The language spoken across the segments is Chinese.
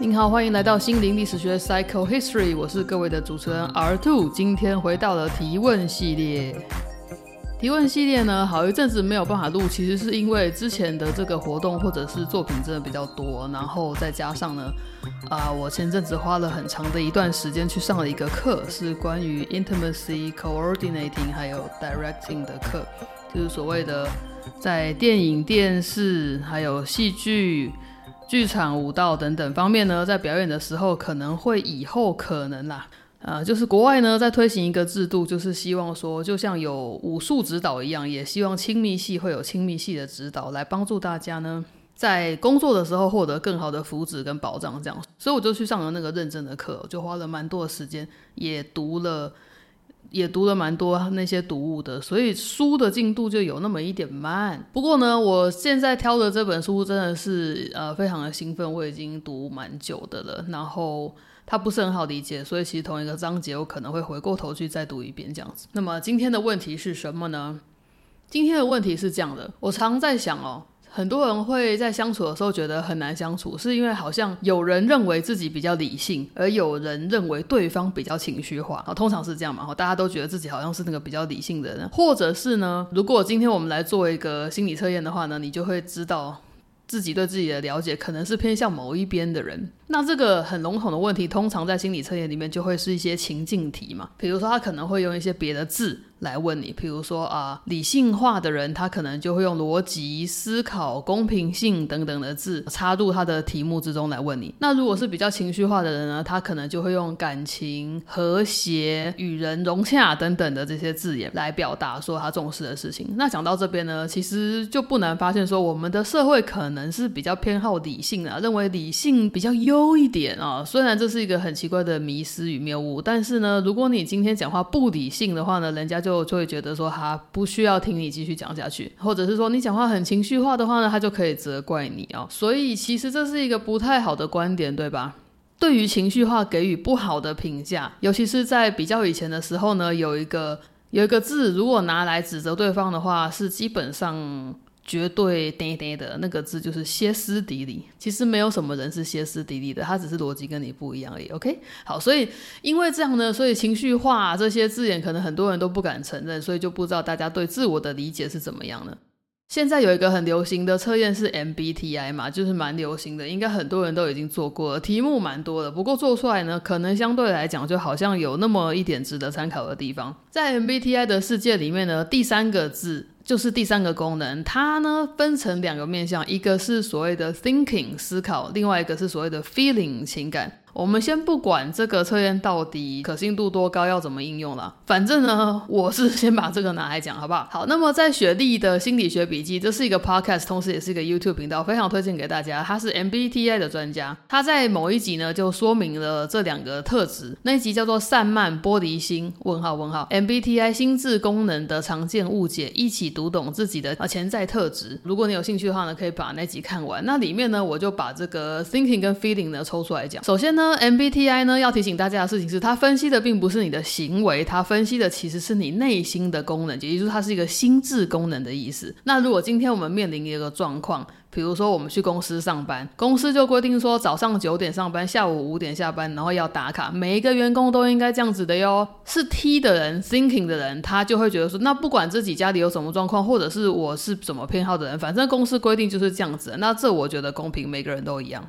您好，欢迎来到心灵历史学 Psycho History，我是各位的主持人 R Two。今天回到了提问系列。提问系列呢，好一阵子没有办法录，其实是因为之前的这个活动或者是作品真的比较多，然后再加上呢，啊，我前阵子花了很长的一段时间去上了一个课，是关于 intimacy coordinating 还有 directing 的课，就是所谓的在电影、电视还有戏剧。剧场、舞蹈等等方面呢，在表演的时候可能会以后可能啦，呃，就是国外呢在推行一个制度，就是希望说，就像有武术指导一样，也希望亲密戏会有亲密戏的指导，来帮助大家呢在工作的时候获得更好的福祉跟保障。这样，所以我就去上了那个认真的课，就花了蛮多的时间，也读了。也读了蛮多那些读物的，所以书的进度就有那么一点慢。不过呢，我现在挑的这本书真的是呃非常的兴奋，我已经读蛮久的了。然后它不是很好理解，所以其实同一个章节我可能会回过头去再读一遍这样子。那么今天的问题是什么呢？今天的问题是这样的，我常在想哦。很多人会在相处的时候觉得很难相处，是因为好像有人认为自己比较理性，而有人认为对方比较情绪化。通常是这样嘛？哈，大家都觉得自己好像是那个比较理性的人，或者是呢？如果今天我们来做一个心理测验的话呢，你就会知道自己对自己的了解可能是偏向某一边的人。那这个很笼统的问题，通常在心理测验里面就会是一些情境题嘛？比如说，他可能会用一些别的字。来问你，比如说啊，理性化的人，他可能就会用逻辑思考、公平性等等的字插入他的题目之中来问你。那如果是比较情绪化的人呢，他可能就会用感情、和谐、与人融洽等等的这些字眼来表达说他重视的事情。那讲到这边呢，其实就不难发现说，我们的社会可能是比较偏好理性的，认为理性比较优一点啊。虽然这是一个很奇怪的迷思与谬误，但是呢，如果你今天讲话不理性的话呢，人家就就会觉得说他不需要听你继续讲下去，或者是说你讲话很情绪化的话呢，他就可以责怪你啊。所以其实这是一个不太好的观点，对吧？对于情绪化给予不好的评价，尤其是在比较以前的时候呢，有一个有一个字，如果拿来指责对方的话，是基本上。绝对呆呆的那个字就是歇斯底里，其实没有什么人是歇斯底里的，他只是逻辑跟你不一样而已。OK，好，所以因为这样呢，所以情绪化这些字眼可能很多人都不敢承认，所以就不知道大家对自我的理解是怎么样的。现在有一个很流行的测验是 MBTI 嘛，就是蛮流行的，应该很多人都已经做过了，题目蛮多的。不过做出来呢，可能相对来讲就好像有那么一点值得参考的地方。在 MBTI 的世界里面呢，第三个字。就是第三个功能，它呢分成两个面向，一个是所谓的 thinking 思考，另外一个是所谓的 feeling 情感。我们先不管这个测验到底可信度多高，要怎么应用了。反正呢，我是先把这个拿来讲，好不好？好，那么在雪莉的心理学笔记，这是一个 podcast，同时也是一个 YouTube 频道，非常推荐给大家。他是 MBTI 的专家，他在某一集呢就说明了这两个特质。那一集叫做“散漫玻璃心”问号问号 MBTI 心智功能的常见误解，一起读懂自己的啊潜在特质。如果你有兴趣的话呢，可以把那集看完。那里面呢，我就把这个 thinking 跟 feeling 呢抽出来讲。首先呢。MBTI 呢，要提醒大家的事情是，它分析的并不是你的行为，它分析的其实是你内心的功能，也就是它是一个心智功能的意思。那如果今天我们面临一个状况，比如说我们去公司上班，公司就规定说早上九点上班，下午五点下班，然后要打卡，每一个员工都应该这样子的哟。是 T 的人，thinking 的人，他就会觉得说，那不管自己家里有什么状况，或者是我是怎么偏好的人，反正公司规定就是这样子。那这我觉得公平，每个人都一样。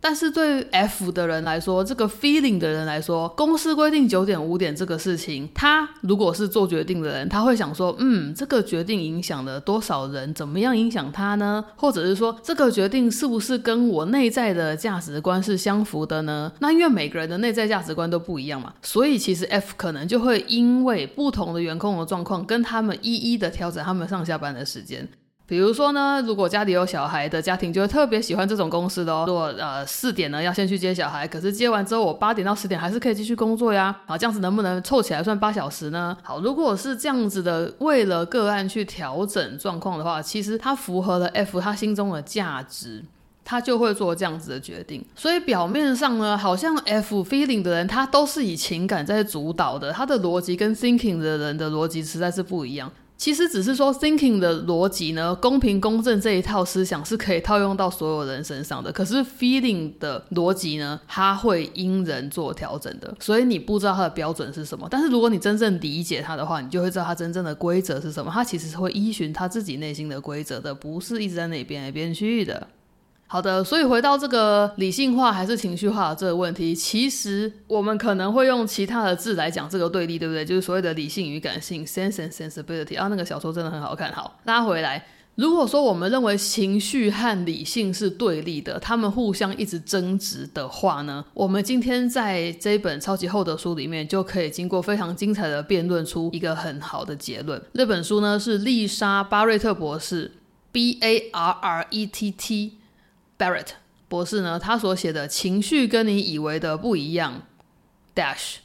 但是对 F 的人来说，这个 feeling 的人来说，公司规定九点五点这个事情，他如果是做决定的人，他会想说，嗯，这个决定影响了多少人，怎么样影响他呢？或者是说，这个决定是不是跟我内在的价值观是相符的呢？那因为每个人的内在价值观都不一样嘛，所以其实 F 可能就会因为不同的员工的状况，跟他们一一的调整他们上下班的时间。比如说呢，如果家里有小孩的家庭，就会特别喜欢这种公司的哦。如果呃四点呢要先去接小孩，可是接完之后我八点到十点还是可以继续工作呀。好，这样子能不能凑起来算八小时呢？好，如果是这样子的，为了个案去调整状况的话，其实它符合了 F 他心中的价值，他就会做这样子的决定。所以表面上呢，好像 F feeling 的人，他都是以情感在主导的，他的逻辑跟 thinking 的人的逻辑实在是不一样。其实只是说，thinking 的逻辑呢，公平公正这一套思想是可以套用到所有人身上的。可是 feeling 的逻辑呢，它会因人做调整的。所以你不知道它的标准是什么，但是如果你真正理解它的话，你就会知道它真正的规则是什么。它其实是会依循它自己内心的规则的，不是一直在那边来边去的。好的，所以回到这个理性化还是情绪化的这个问题，其实我们可能会用其他的字来讲这个对立，对不对？就是所谓的理性与感性 （sense and sensibility）。啊，那个小说真的很好看。好，拉回来，如果说我们认为情绪和理性是对立的，他们互相一直争执的话呢，我们今天在这一本超级厚的书里面就可以经过非常精彩的辩论出一个很好的结论。那本书呢是丽莎·巴瑞特博士 （B A R R E T T）。Barrett 博士呢，他所写的情绪跟你以为的不一样。Dash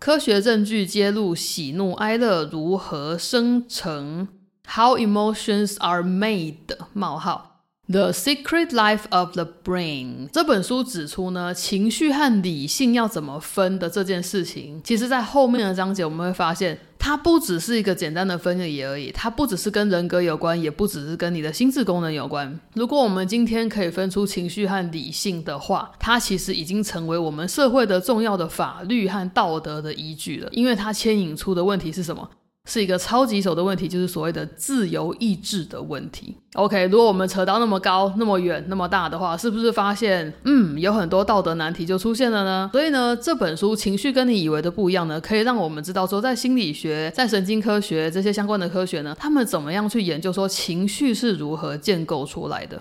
科学证据揭露喜怒哀乐如何生成，How emotions are made。冒号。The Secret Life of the Brain 这本书指出呢，情绪和理性要怎么分的这件事情，其实在后面的章节我们会发现，它不只是一个简单的分离而已，它不只是跟人格有关，也不只是跟你的心智功能有关。如果我们今天可以分出情绪和理性的话，它其实已经成为我们社会的重要的法律和道德的依据了，因为它牵引出的问题是什么？是一个超级手的问题，就是所谓的自由意志的问题。OK，如果我们扯到那么高、那么远、那么大的话，是不是发现，嗯，有很多道德难题就出现了呢？所以呢，这本书情绪跟你以为的不一样呢，可以让我们知道说，在心理学、在神经科学这些相关的科学呢，他们怎么样去研究说情绪是如何建构出来的？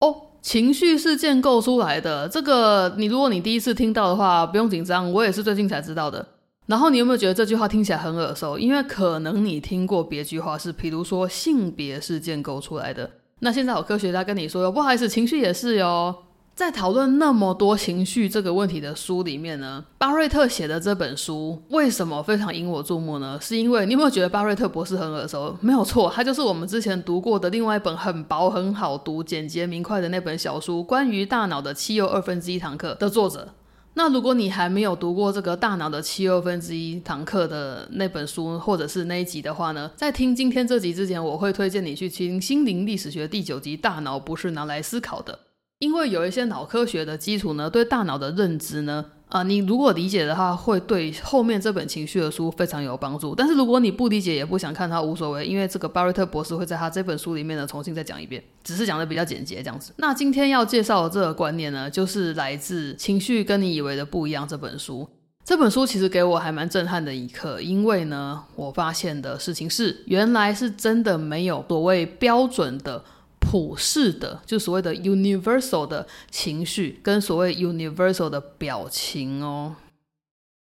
哦，情绪是建构出来的。这个，你如果你第一次听到的话，不用紧张，我也是最近才知道的。然后你有没有觉得这句话听起来很耳熟？因为可能你听过别句话是，比如说性别是建构出来的。那现在有科学家跟你说，不好意思，情绪也是哟。在讨论那么多情绪这个问题的书里面呢，巴瑞特写的这本书为什么非常引我注目呢？是因为你有没有觉得巴瑞特博士很耳熟？没有错，他就是我们之前读过的另外一本很薄、很好读、简洁明快的那本小书《关于大脑的七又二分之一堂课》的作者。那如果你还没有读过这个大脑的七二分之一堂课的那本书，或者是那一集的话呢，在听今天这集之前，我会推荐你去听《心灵历史学》第九集《大脑不是拿来思考的》，因为有一些脑科学的基础呢，对大脑的认知呢。啊，你如果理解的话，会对后面这本情绪的书非常有帮助。但是如果你不理解，也不想看它，无所谓，因为这个巴瑞特博士会在他这本书里面呢重新再讲一遍，只是讲的比较简洁这样子。那今天要介绍的这个观念呢，就是来自《情绪跟你以为的不一样》这本书。这本书其实给我还蛮震撼的一刻，因为呢，我发现的事情是，原来是真的没有所谓标准的。普世的，就所谓的 universal 的情绪，跟所谓 universal 的表情哦。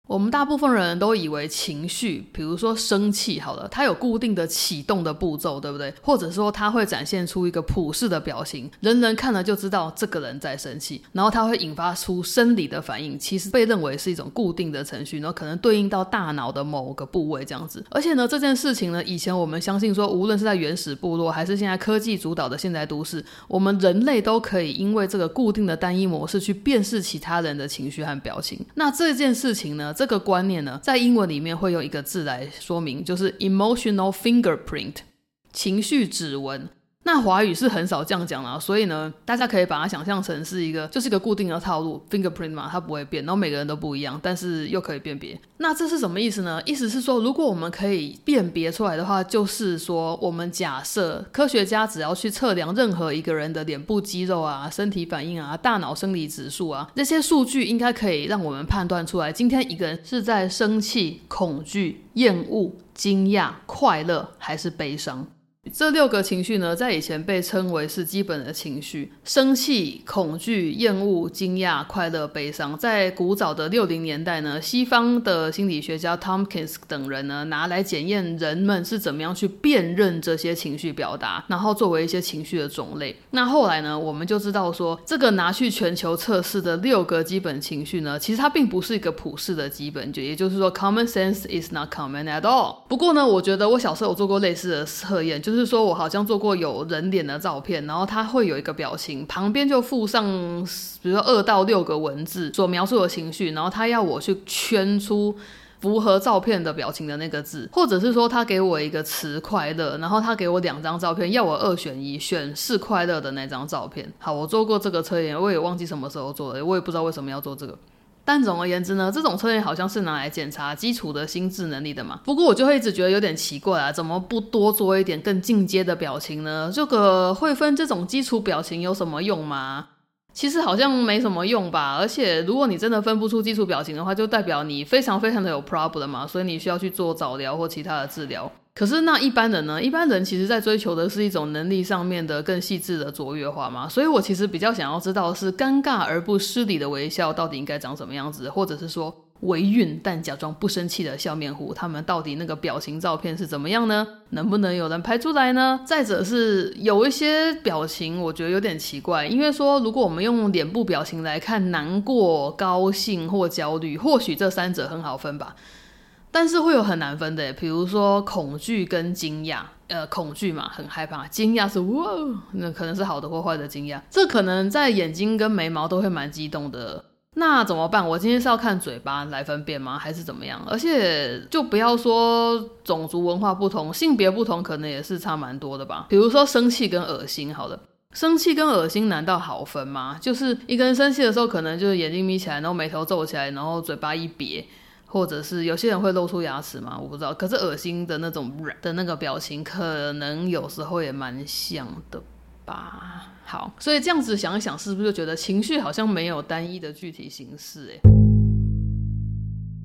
我们大部分人都以为情绪，比如说生气，好了，它有固定的启动的步骤，对不对？或者说它会展现出一个普世的表情，人人看了就知道这个人在生气，然后它会引发出生理的反应，其实被认为是一种固定的程序，然后可能对应到大脑的某个部位这样子。而且呢，这件事情呢，以前我们相信说，无论是在原始部落，还是现在科技主导的现代都市，我们人类都可以因为这个固定的单一模式去辨识其他人的情绪和表情。那这件事情呢？这个观念呢，在英文里面会用一个字来说明，就是 emotional fingerprint，情绪指纹。那华语是很少这样讲了，所以呢，大家可以把它想象成是一个，就是一个固定的套路，fingerprint 嘛，它不会变，然后每个人都不一样，但是又可以辨别。那这是什么意思呢？意思是说，如果我们可以辨别出来的话，就是说，我们假设科学家只要去测量任何一个人的脸部肌肉啊、身体反应啊、大脑生理指数啊，这些数据应该可以让我们判断出来，今天一个人是在生气、恐惧、厌恶、惊讶、快乐还是悲伤。这六个情绪呢，在以前被称为是基本的情绪：生气、恐惧、厌恶、惊讶、快乐、悲伤。在古早的六零年代呢，西方的心理学家 Tomkins 等人呢，拿来检验人们是怎么样去辨认这些情绪表达，然后作为一些情绪的种类。那后来呢，我们就知道说，这个拿去全球测试的六个基本情绪呢，其实它并不是一个普世的基本，就也就是说，common sense is not common at all。不过呢，我觉得我小时候有做过类似的测验，就是。就是说我好像做过有人脸的照片，然后他会有一个表情，旁边就附上，比如说二到六个文字所描述的情绪，然后他要我去圈出符合照片的表情的那个字，或者是说他给我一个词快乐，然后他给我两张照片，要我二选一，选是快乐的那张照片。好，我做过这个测验，我也忘记什么时候做的，我也不知道为什么要做这个。但总而言之呢，这种测验好像是拿来检查基础的心智能力的嘛。不过我就会一直觉得有点奇怪啊，怎么不多做一点更进阶的表情呢？这个会分这种基础表情有什么用吗？其实好像没什么用吧。而且如果你真的分不出基础表情的话，就代表你非常非常的有 problem 嘛，所以你需要去做早疗或其他的治疗。可是那一般人呢？一般人其实在追求的是一种能力上面的更细致的卓越化嘛。所以我其实比较想要知道是尴尬而不失礼的微笑到底应该长什么样子，或者是说微孕但假装不生气的笑面虎，他们到底那个表情照片是怎么样呢？能不能有人拍出来呢？再者是有一些表情，我觉得有点奇怪，因为说如果我们用脸部表情来看难过、高兴或焦虑，或许这三者很好分吧。但是会有很难分的，比如说恐惧跟惊讶，呃，恐惧嘛，很害怕；惊讶是哇，那可能是好的或坏的惊讶。这可能在眼睛跟眉毛都会蛮激动的。那怎么办？我今天是要看嘴巴来分辨吗？还是怎么样？而且就不要说种族文化不同、性别不同，可能也是差蛮多的吧。比如说生气跟恶心，好的，生气跟恶心难道好分吗？就是一个人生气的时候，可能就是眼睛眯起来，然后眉头皱起来，然后嘴巴一瘪。或者是有些人会露出牙齿吗？我不知道。可是恶心的那种的那个表情，可能有时候也蛮像的吧。好，所以这样子想一想，是不是就觉得情绪好像没有单一的具体形式？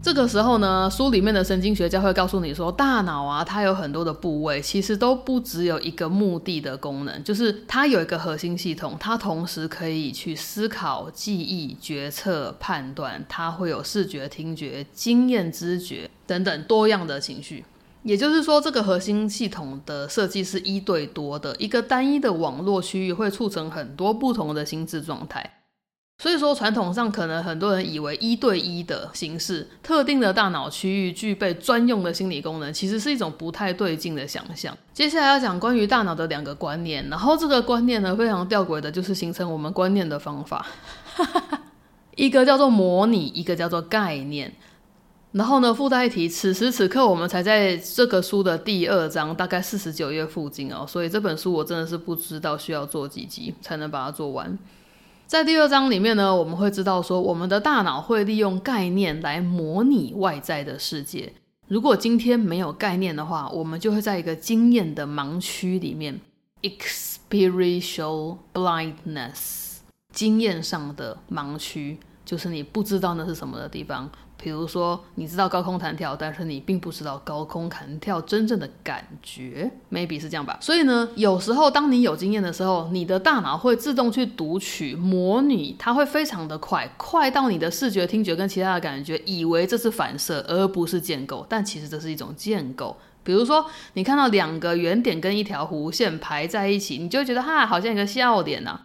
这个时候呢，书里面的神经学家会告诉你说，大脑啊，它有很多的部位，其实都不只有一个目的的功能，就是它有一个核心系统，它同时可以去思考、记忆、决策、判断，它会有视觉、听觉、经验、知觉等等多样的情绪。也就是说，这个核心系统的设计是一对多的，一个单一的网络区域会促成很多不同的心智状态。所以说，传统上可能很多人以为一对一的形式，特定的大脑区域具备专用的心理功能，其实是一种不太对劲的想象。接下来要讲关于大脑的两个观念，然后这个观念呢非常吊诡的，就是形成我们观念的方法，一个叫做模拟，一个叫做概念。然后呢，附带一提，此时此刻我们才在这个书的第二章，大概四十九页附近哦，所以这本书我真的是不知道需要做几集才能把它做完。在第二章里面呢，我们会知道说，我们的大脑会利用概念来模拟外在的世界。如果今天没有概念的话，我们就会在一个经验的盲区里面 （experiential blindness），经验上的盲区，就是你不知道那是什么的地方。比如说，你知道高空弹跳，但是你并不知道高空弹跳真正的感觉，maybe 是这样吧。所以呢，有时候当你有经验的时候，你的大脑会自动去读取、模拟，它会非常的快，快到你的视觉、听觉跟其他的感觉，以为这是反射而不是建构，但其实这是一种建构。比如说，你看到两个圆点跟一条弧线排在一起，你就觉得哈，好像一个笑脸呐。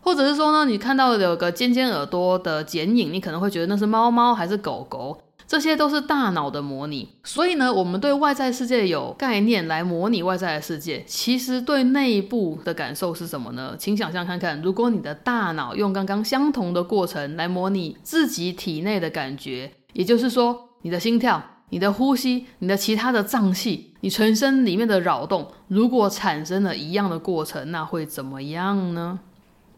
或者是说呢，你看到有个尖尖耳朵的剪影，你可能会觉得那是猫猫还是狗狗，这些都是大脑的模拟。所以呢，我们对外在世界有概念来模拟外在的世界，其实对内部的感受是什么呢？请想象看看，如果你的大脑用刚刚相同的过程来模拟自己体内的感觉，也就是说，你的心跳、你的呼吸、你的其他的脏器、你全身里面的扰动，如果产生了一样的过程，那会怎么样呢？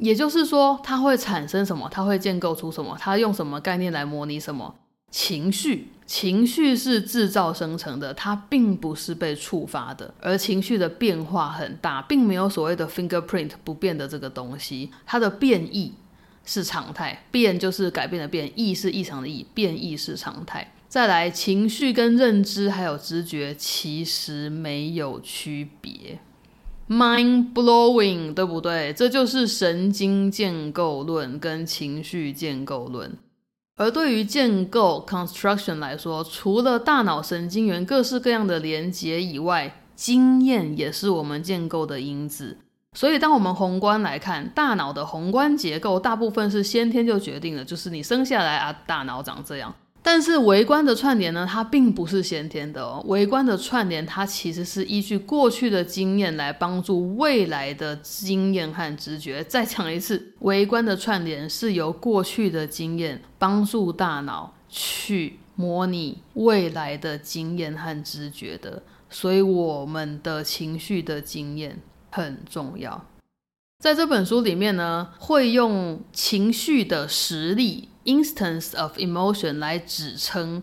也就是说，它会产生什么？它会建构出什么？它用什么概念来模拟什么情绪？情绪是制造生成的，它并不是被触发的。而情绪的变化很大，并没有所谓的 fingerprint 不变的这个东西。它的变异是常态，变就是改变的变，异是异常的异，变异是常态。再来，情绪跟认知还有知觉其实没有区别。Mind blowing，对不对？这就是神经建构论跟情绪建构论。而对于建构 construction 来说，除了大脑神经元各式各样的连接以外，经验也是我们建构的因子。所以，当我们宏观来看，大脑的宏观结构大部分是先天就决定了，就是你生下来啊，大脑长这样。但是微观的串联呢，它并不是先天的哦。微观的串联，它其实是依据过去的经验来帮助未来的经验和直觉。再讲一次，微观的串联是由过去的经验帮助大脑去模拟未来的经验和直觉的。所以，我们的情绪的经验。很重要，在这本书里面呢，会用情绪的实例 （instance of emotion） 来指称，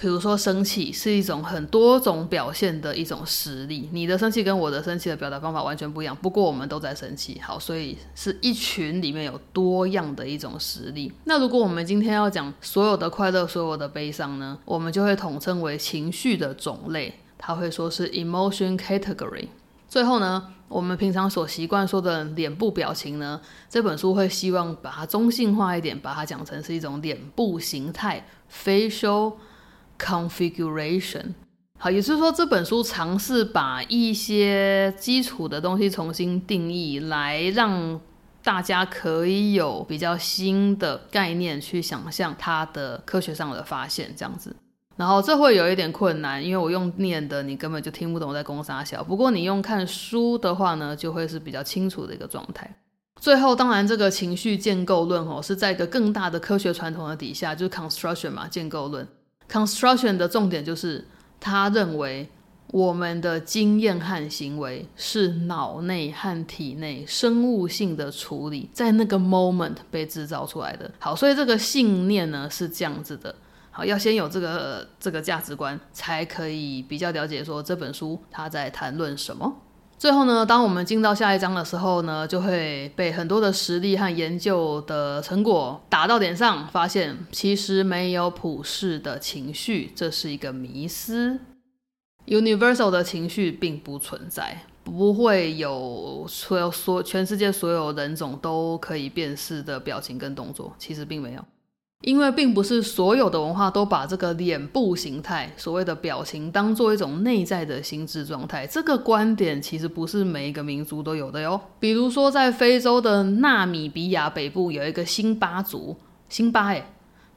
比如说生气是一种很多种表现的一种实例。你的生气跟我的生气的表达方法完全不一样，不过我们都在生气。好，所以是一群里面有多样的一种实例。那如果我们今天要讲所有的快乐、所有的悲伤呢，我们就会统称为情绪的种类，它会说是 emotion category。最后呢？我们平常所习惯说的脸部表情呢，这本书会希望把它中性化一点，把它讲成是一种脸部形态 （facial configuration）。好，也就是说这本书尝试把一些基础的东西重新定义，来让大家可以有比较新的概念去想象它的科学上的发现，这样子。然后这会有一点困难，因为我用念的，你根本就听不懂我在攻啥小。不过你用看书的话呢，就会是比较清楚的一个状态。最后，当然这个情绪建构论哦，是在一个更大的科学传统的底下，就是 construction 嘛，建构论。construction 的重点就是他认为我们的经验和行为是脑内和体内生物性的处理，在那个 moment 被制造出来的。好，所以这个信念呢是这样子的。好，要先有这个这个价值观，才可以比较了解说这本书它在谈论什么。最后呢，当我们进到下一章的时候呢，就会被很多的实例和研究的成果打到点上，发现其实没有普世的情绪，这是一个迷思。Universal 的情绪并不存在，不会有所有所全世界所有人种都可以辨识的表情跟动作，其实并没有。因为并不是所有的文化都把这个脸部形态、所谓的表情当做一种内在的心智状态。这个观点其实不是每一个民族都有的哟。比如说，在非洲的纳米比亚北部有一个辛巴族，辛巴哎，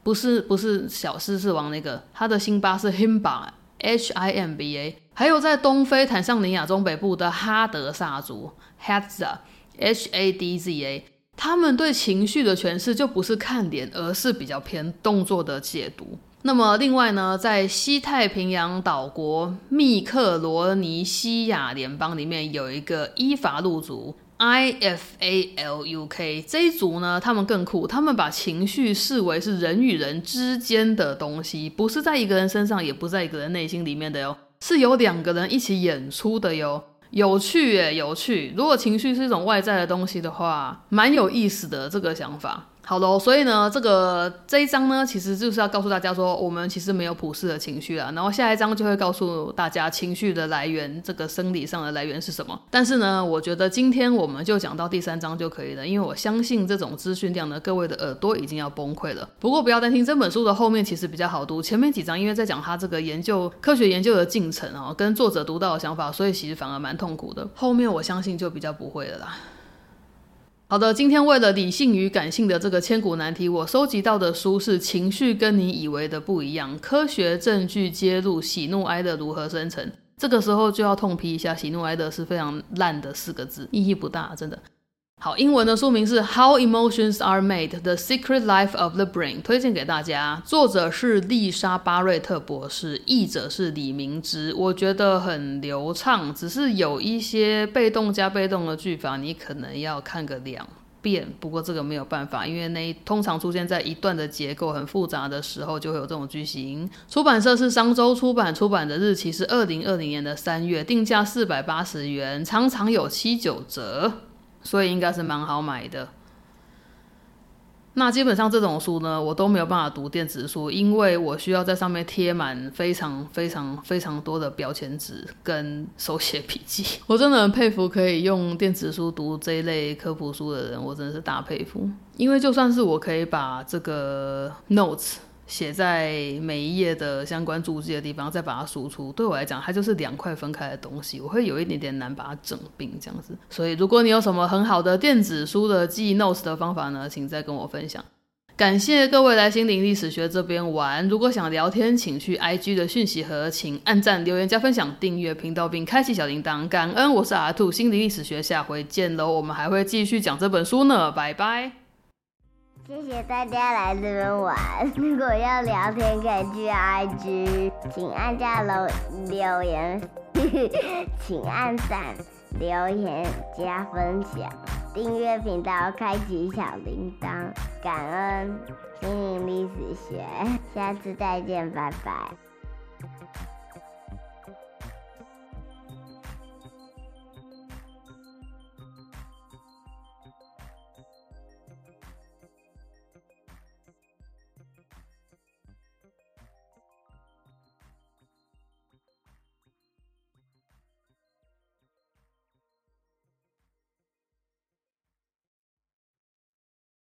不是不是小狮子王那个，他的辛巴是 Himba，H I M B A。还有在东非坦桑尼亚中北部的哈德萨族，Hadza，H A D Z A。他们对情绪的诠释就不是看脸，而是比较偏动作的解读。那么，另外呢，在西太平洋岛国密克罗尼西亚联邦里面有一个伊法路族 （Ifaluk），这一族呢，他们更酷，他们把情绪视为是人与人之间的东西，不是在一个人身上，也不在一个人内心里面的哟，是由两个人一起演出的哟。有趣耶，有趣。如果情绪是一种外在的东西的话，蛮有意思的这个想法。好喽，所以呢，这个这一章呢，其实就是要告诉大家说，我们其实没有普世的情绪啊。然后下一章就会告诉大家情绪的来源，这个生理上的来源是什么。但是呢，我觉得今天我们就讲到第三章就可以了，因为我相信这种资讯量呢，各位的耳朵已经要崩溃了。不过不要担心，这本书的后面其实比较好读，前面几章因为在讲他这个研究科学研究的进程啊，跟作者读到的想法，所以其实反而蛮痛苦的。后面我相信就比较不会了啦。好的，今天为了理性与感性的这个千古难题，我收集到的书是《情绪跟你以为的不一样》，科学证据揭露喜怒哀乐如何生成。这个时候就要痛批一下，喜怒哀乐是非常烂的四个字，意义不大，真的。好，英文的书名是《How Emotions Are Made: The Secret Life of the Brain》，推荐给大家。作者是丽莎巴瑞特博士，译者是李明之。我觉得很流畅，只是有一些被动加被动的句法，你可能要看个两遍。不过这个没有办法，因为那通常出现在一段的结构很复杂的时候，就会有这种句型。出版社是商周出版，出版的日期是二零二零年的三月，定价四百八十元，常常有七九折。所以应该是蛮好买的。那基本上这种书呢，我都没有办法读电子书，因为我需要在上面贴满非常非常非常多的标签纸跟手写笔记。我真的很佩服可以用电子书读这一类科普书的人，我真的是大佩服。因为就算是我可以把这个 notes。写在每一页的相关注记的地方，再把它输出，对我来讲，它就是两块分开的东西，我会有一点点难把它整并这样子。所以，如果你有什么很好的电子书的记忆 notes 的方法呢，请再跟我分享。感谢各位来心灵历史学这边玩。如果想聊天，请去 IG 的讯息盒，请按赞、留言、加分享、订阅频道并开启小铃铛。感恩，我是阿兔，心灵历史学，下回见喽。我们还会继续讲这本书呢，拜拜。谢谢大家来这边玩。如果要聊天，可以去 IG，请按下楼留言，请按赞、留言、加分享、订阅频道、开启小铃铛。感恩心灵历史学，下次再见，拜拜。